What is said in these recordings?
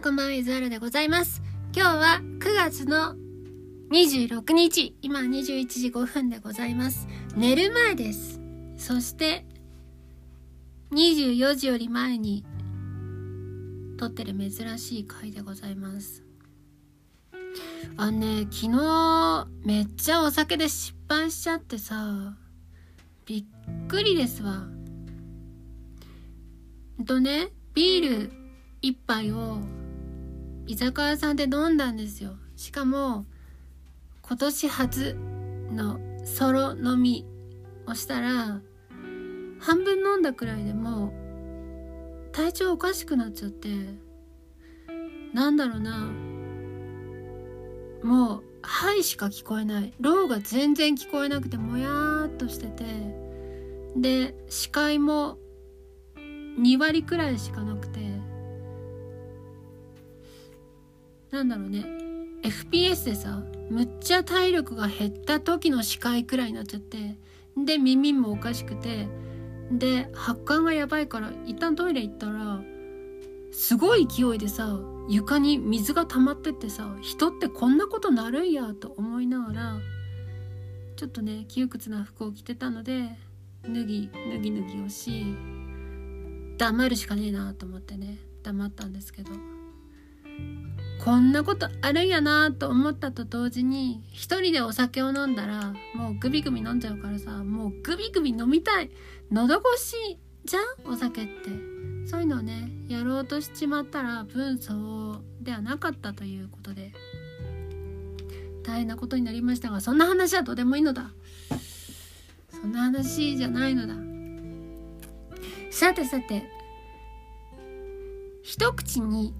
もこんばんは、ゆずはるでございます。今日は9月の26日、今21時5分でございます。寝る前です。そして、24時より前に撮ってる珍しい回でございます。あのね、昨日めっちゃお酒で失敗しちゃってさ、びっくりですわ。ほんとね、ビール一杯を居酒屋さんで飲んだんですよ。しかも、今年初のソロ飲みをしたら、半分飲んだくらいでも体調おかしくなっちゃって、なんだろうな、もう、はいしか聞こえない。ローが全然聞こえなくて、もやーっとしてて、で、視界も2割くらいしかなくて、なんだろうね。FPS でさむっちゃ体力が減った時の視界くらいになっちゃってで耳もおかしくてで発汗がやばいから一旦トイレ行ったらすごい勢いでさ床に水が溜まってってさ人ってこんなことなるんやと思いながらちょっとね窮屈な服を着てたので脱ぎ脱ぎ脱ぎをし黙るしかねえなと思ってね黙ったんですけど。こんなことあるんやなと思ったと同時に一人でお酒を飲んだらもうグビグビ飲んじゃうからさもうグビグビ飲みたい。喉越しじゃんお酒って。そういうのをねやろうとしちまったら分相応ではなかったということで。大変なことになりましたがそんな話はどうでもいいのだ。そんな話じゃないのだ。さてさて一口に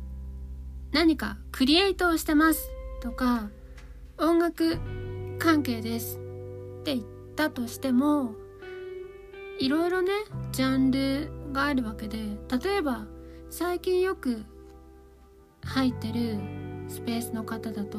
何かクリエイトをしてますとか音楽関係ですって言ったとしてもいろいろねジャンルがあるわけで例えば最近よく入ってるスペースの方だと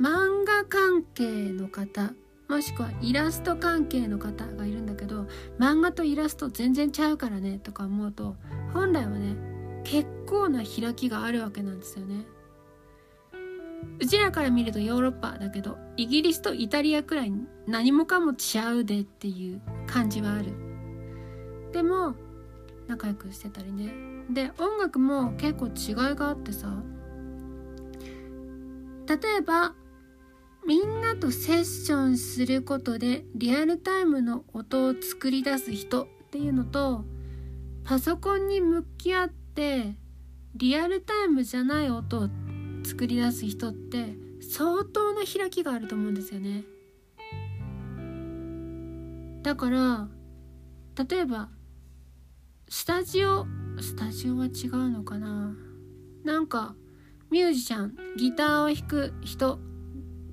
漫画関係の方もしくはイラスト関係の方がいるんだけど漫画とイラスト全然ちゃうからねとか思うと本来はね結構な開きがあるわけなんですよね。うちらから見るとヨーロッパだけどイギリスとイタリアくらい何もかも違うでっていう感じはある。でも仲良くしてたりね。で音楽も結構違いがあってさ例えばみんなとセッションすることでリアルタイムの音を作り出す人っていうのとパソコンに向き合ってリアルタイムじゃない音を作り出す人って相当な開きがあると思うんですよね。だから例えばスタジオスタジオは違うのかな？なんかミュージシャンギターを弾く人っ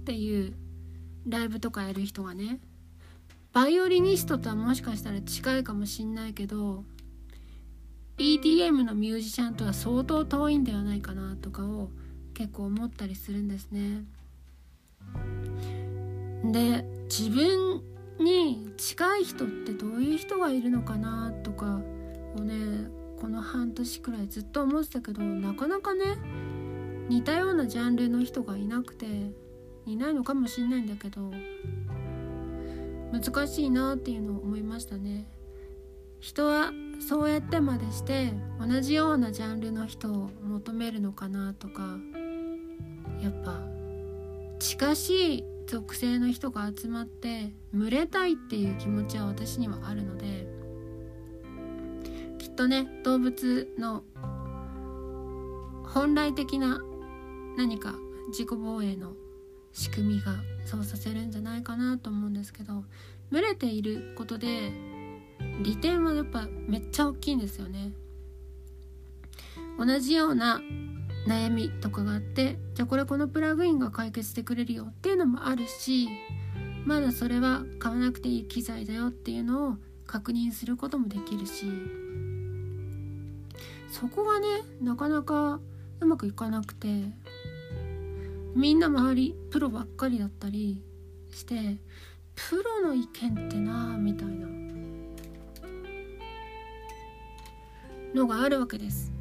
ていうライブとかやる人がねバイオリニストとはもしかしたら近いかもしんないけど EDM のミュージシャンとは相当遠いんではないかなとかを結構思ったりするんですね。で自分に近い人ってどういう人がいるのかなとかをねこの半年くらいずっと思ってたけどなかなかね似たようなジャンルの人がいなくていないのかもしんないんだけど難しいなっていうのを思いましたね。人はそうやってまでして同じようなジャンルの人を求めるのかなとかやっぱ近しい属性の人が集まって群れたいっていう気持ちは私にはあるのできっとね動物の本来的な何か自己防衛の仕組みがそうさせるんじゃないかなと思うんですけど群れていることで利点はやっぱめっちゃ大きいんですよね。同じような悩みとかがあってじゃあこれこのプラグインが解決してくれるよっていうのもあるしまだそれは買わなくていい機材だよっていうのを確認することもできるしそこがねなかなかうまくいかなくてみんな周りプロばっかりだったりしてプロの意見ってなみたいな。のがあるわけです。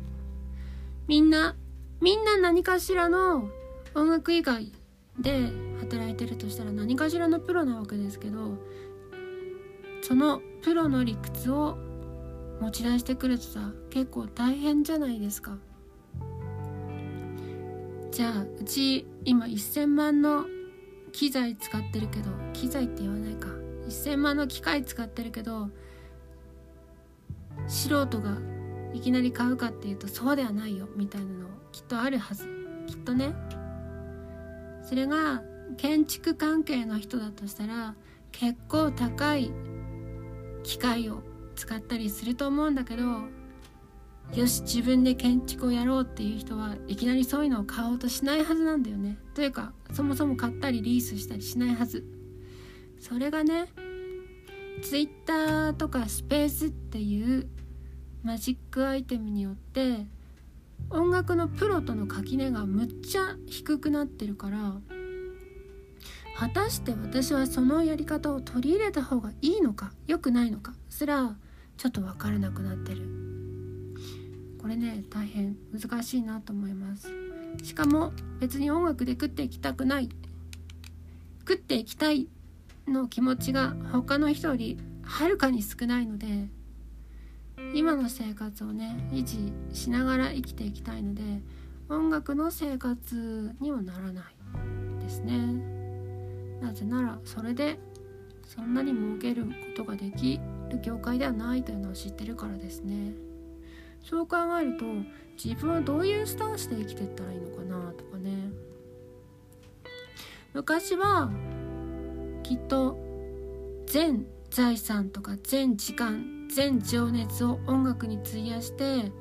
みんなみんな何かしらの音楽以外で働いてるとしたら何かしらのプロなわけですけどそのプロの理屈を持ち出してくるとさ結構大変じゃないですか。じゃあうち今1,000万の機材使ってるけど機材って言わないか。1,000万の機械使ってるけど素人がいきなり買うかっていうとそうではないよみたいなのきっとあるはず。きっとね。それが建築関係の人だとしたら結構高い機械を使ったりすると思うんだけどよし自分で建築をやろうっていう人はいきなりそういうのを買おうとしないはずなんだよね。というかそもそも買ったりリースしたりしないはず。それがね Twitter とかスペースっていうマジックアイテムによって音楽のプロとの垣根がむっちゃ低くなってるから果たして私はそのやり方を取り入れた方がいいのか良くないのかすらちょっと分からなくなってる。これね大変難しいなと思います。しかも別に音楽で食っていきたくない食っていきたいの気持ちが他の人よりはるかに少ないので今の生活をね維持しながら生きていきたいので音楽の生活にはならないですね。なぜならそれでそんなに儲けることができる業界ではないというのを知ってるからですね。そう考えると自分はどういうスタンスで生きていったらいいのかなとかね。昔はきっと全財産とか全時間全情熱を音楽に費やして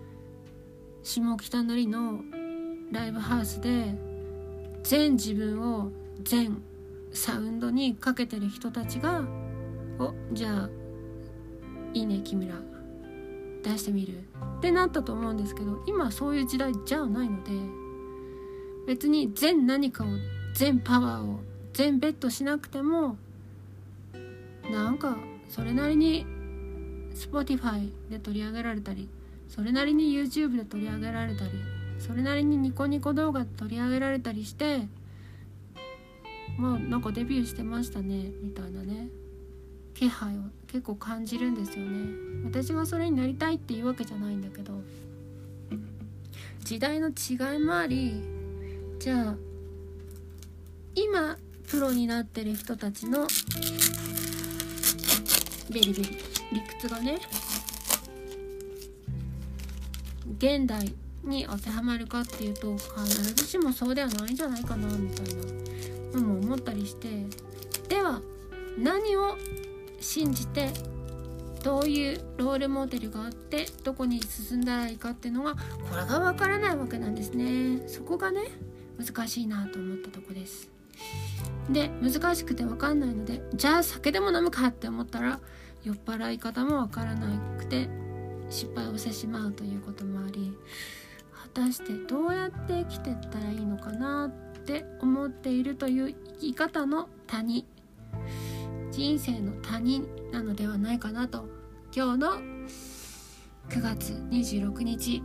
下北なりのライブハウスで全自分を全サウンドにかけてる人たちが「おじゃあいいね木村出してみる」ってなったと思うんですけど今そういう時代じゃないので別に全何かを全パワーを全ベットしなくてもなんかそれなりに Spotify で取り上げられたりそれなりに YouTube で取り上げられたりそれなりにニコニコ動画で取り上げられたりしてまあなんかデビューしてましたねみたいなね。気配を結構感じるんですよね。私がそれになりたいっていうわけじゃないんだけど時代の違いもありじゃあ今プロになってる人たちのベリベリ。理屈がね現代に当てはまるかっていうと必ずしもそうではないんじゃないかなみたいなのも思ったりしてでは何を信じてどういうロールモデルがあってどこに進んだらいいかっていうのがこれがわからないわけなんですね。そこがね難しいなと思ったとこです。で難しくて分かんないのでじゃあ酒でも飲むかって思ったら酔っ払い方も分からなくて失敗をしてしまうということもあり果たしてどうやって生きてったらいいのかなって思っているという生き方の谷人生の谷なのではないかなと今日の9月26日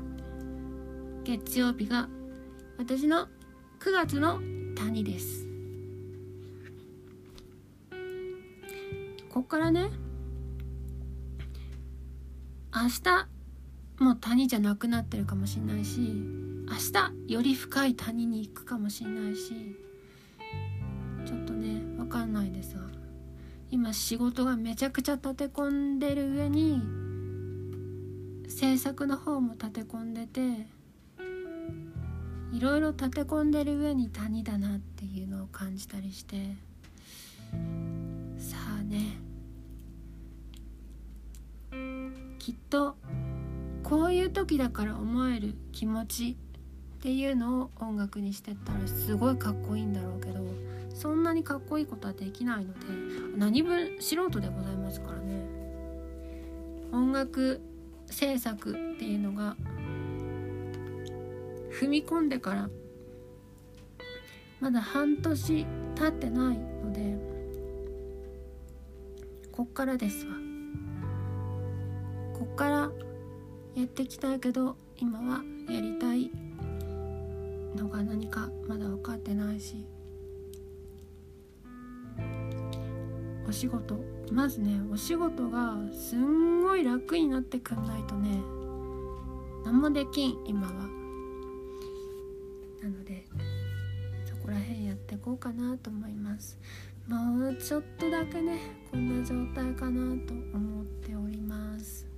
月曜日が私の9月の谷です。こっからね明日もう谷じゃなくなってるかもしれないし明日より深い谷に行くかもしれないしちょっとね分かんないですが今仕事がめちゃくちゃ立て込んでる上に制作の方も立て込んでていろいろ立て込んでる上に谷だなっていうのを感じたりしてきっとこういう時だから思える気持ちっていうのを音楽にしてったらすごいかっこいいんだろうけどそんなにかっこいいことはできないので何分素人でございますからね音楽制作っていうのが踏み込んでからまだ半年経ってないのでこっからですわ。こからやっていきたいけど今はやりたいのが何かまだ分かってないしお仕事。まずねお仕事がすんごい楽になってくんないとね何もできん今は。なのでそこら辺やってこうかなと思います。もうちょっとだけねこんな状態かなと思っております。